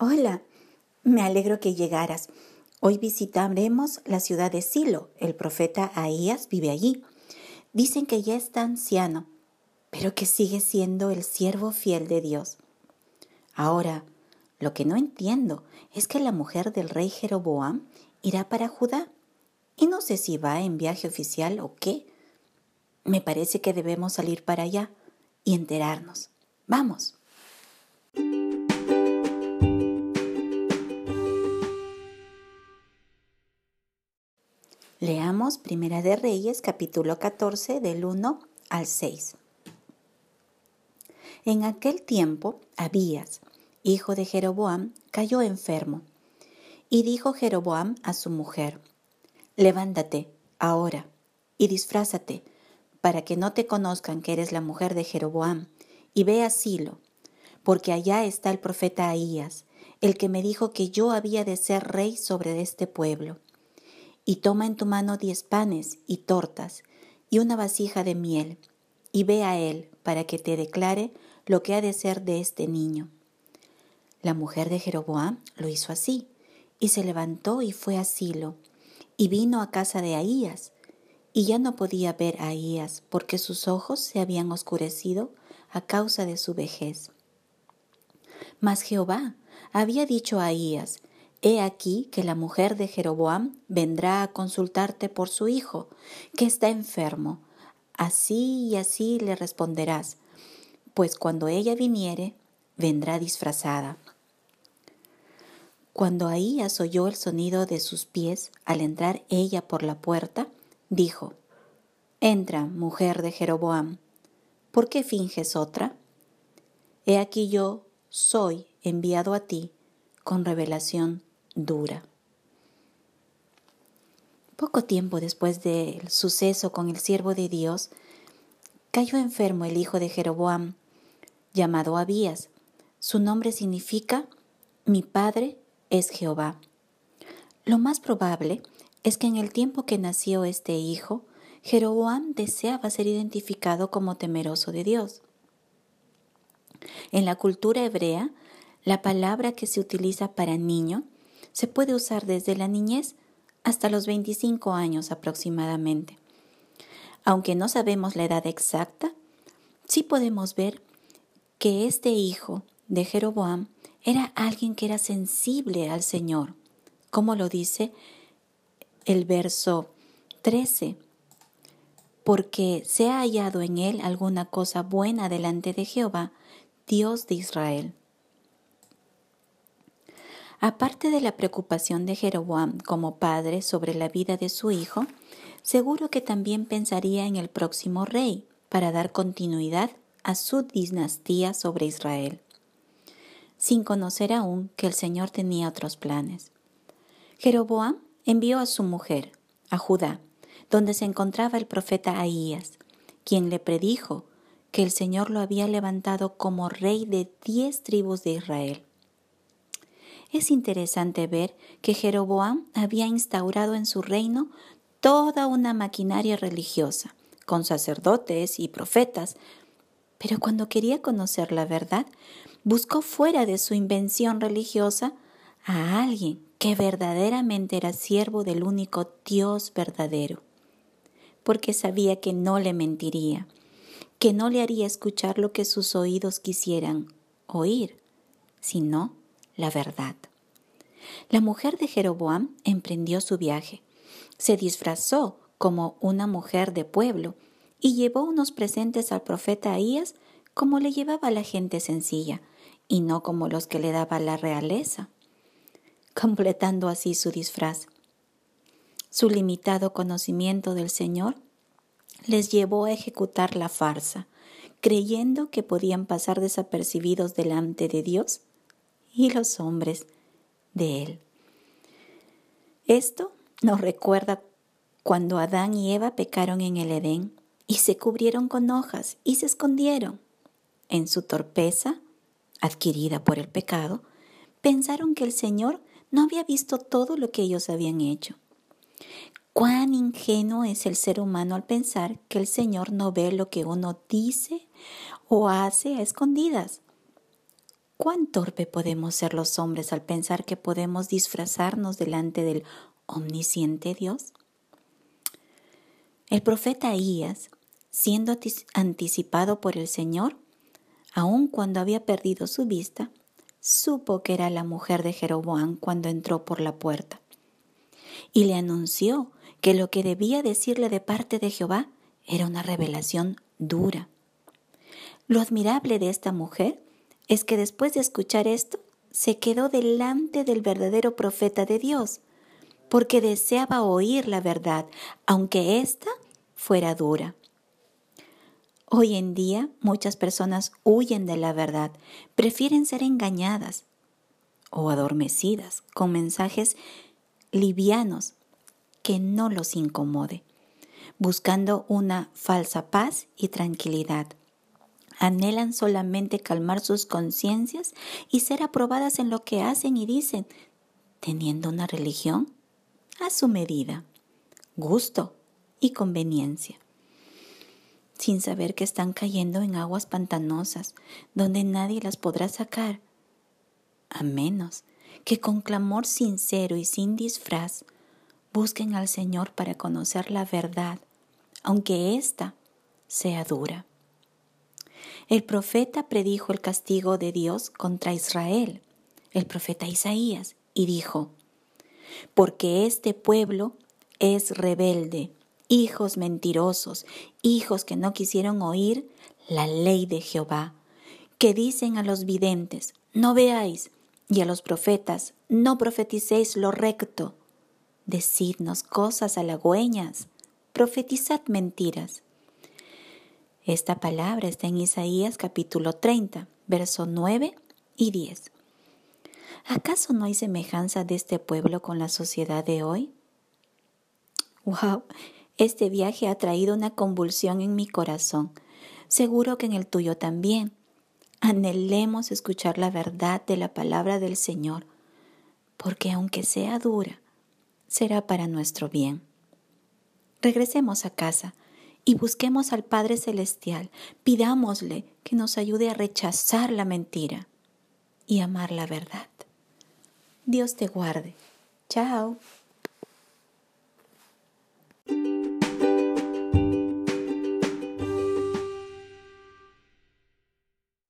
Hola, me alegro que llegaras. Hoy visitaremos la ciudad de Silo. El profeta Ahías vive allí. Dicen que ya está anciano, pero que sigue siendo el siervo fiel de Dios. Ahora, lo que no entiendo es que la mujer del rey Jeroboam irá para Judá. Y no sé si va en viaje oficial o qué. Me parece que debemos salir para allá y enterarnos. Vamos. Leamos Primera de Reyes capítulo 14 del 1 al 6. En aquel tiempo, Abías, hijo de Jeroboam, cayó enfermo. Y dijo Jeroboam a su mujer, Levántate ahora y disfrázate, para que no te conozcan que eres la mujer de Jeroboam, y ve a Silo, porque allá está el profeta Ahías, el que me dijo que yo había de ser rey sobre este pueblo. Y toma en tu mano diez panes y tortas, y una vasija de miel, y ve a él para que te declare lo que ha de ser de este niño. La mujer de Jeroboam lo hizo así, y se levantó y fue a Silo, y vino a casa de Ahías, y ya no podía ver a Ahías porque sus ojos se habían oscurecido a causa de su vejez. Mas Jehová había dicho a Ahías, He aquí que la mujer de Jeroboam vendrá a consultarte por su hijo, que está enfermo. Así y así le responderás, pues cuando ella viniere, vendrá disfrazada. Cuando Ahías oyó el sonido de sus pies al entrar ella por la puerta, dijo, Entra, mujer de Jeroboam, ¿por qué finges otra? He aquí yo soy enviado a ti con revelación dura. Poco tiempo después del suceso con el siervo de Dios, cayó enfermo el hijo de Jeroboam, llamado Abías. Su nombre significa mi padre es Jehová. Lo más probable es que en el tiempo que nació este hijo, Jeroboam deseaba ser identificado como temeroso de Dios. En la cultura hebrea, la palabra que se utiliza para niño se puede usar desde la niñez hasta los 25 años aproximadamente. Aunque no sabemos la edad exacta, sí podemos ver que este hijo de Jeroboam era alguien que era sensible al Señor, como lo dice el verso 13, porque se ha hallado en él alguna cosa buena delante de Jehová, Dios de Israel. Aparte de la preocupación de Jeroboam como padre sobre la vida de su hijo, seguro que también pensaría en el próximo rey para dar continuidad a su dinastía sobre Israel, sin conocer aún que el Señor tenía otros planes. Jeroboam envió a su mujer, a Judá, donde se encontraba el profeta Ahías, quien le predijo que el Señor lo había levantado como rey de diez tribus de Israel. Es interesante ver que Jeroboam había instaurado en su reino toda una maquinaria religiosa, con sacerdotes y profetas, pero cuando quería conocer la verdad, buscó fuera de su invención religiosa a alguien que verdaderamente era siervo del único Dios verdadero, porque sabía que no le mentiría, que no le haría escuchar lo que sus oídos quisieran oír, sino la verdad. La mujer de Jeroboam emprendió su viaje, se disfrazó como una mujer de pueblo y llevó unos presentes al profeta Ahías como le llevaba la gente sencilla y no como los que le daba la realeza, completando así su disfraz. Su limitado conocimiento del Señor les llevó a ejecutar la farsa, creyendo que podían pasar desapercibidos delante de Dios y los hombres de Él. Esto nos recuerda cuando Adán y Eva pecaron en el Edén y se cubrieron con hojas y se escondieron. En su torpeza, adquirida por el pecado, pensaron que el Señor no había visto todo lo que ellos habían hecho. Cuán ingenuo es el ser humano al pensar que el Señor no ve lo que uno dice o hace a escondidas. Cuán torpe podemos ser los hombres al pensar que podemos disfrazarnos delante del omnisciente Dios. El profeta Ahías, siendo anticipado por el Señor, aun cuando había perdido su vista, supo que era la mujer de Jeroboam cuando entró por la puerta. Y le anunció que lo que debía decirle de parte de Jehová era una revelación dura. Lo admirable de esta mujer es que después de escuchar esto, se quedó delante del verdadero profeta de Dios, porque deseaba oír la verdad, aunque ésta fuera dura. Hoy en día muchas personas huyen de la verdad, prefieren ser engañadas o adormecidas con mensajes livianos que no los incomode, buscando una falsa paz y tranquilidad. Anhelan solamente calmar sus conciencias y ser aprobadas en lo que hacen y dicen, teniendo una religión a su medida, gusto y conveniencia sin saber que están cayendo en aguas pantanosas donde nadie las podrá sacar, a menos que con clamor sincero y sin disfraz busquen al Señor para conocer la verdad, aunque ésta sea dura. El profeta predijo el castigo de Dios contra Israel, el profeta Isaías, y dijo, porque este pueblo es rebelde hijos mentirosos, hijos que no quisieron oír la ley de Jehová, que dicen a los videntes, no veáis, y a los profetas, no profeticéis lo recto. Decidnos cosas halagüeñas, profetizad mentiras. Esta palabra está en Isaías capítulo 30, verso 9 y 10. ¿Acaso no hay semejanza de este pueblo con la sociedad de hoy? ¡Wow! Este viaje ha traído una convulsión en mi corazón. Seguro que en el tuyo también. Anhelemos escuchar la verdad de la palabra del Señor, porque aunque sea dura, será para nuestro bien. Regresemos a casa y busquemos al Padre Celestial, pidámosle que nos ayude a rechazar la mentira y amar la verdad. Dios te guarde. Chao.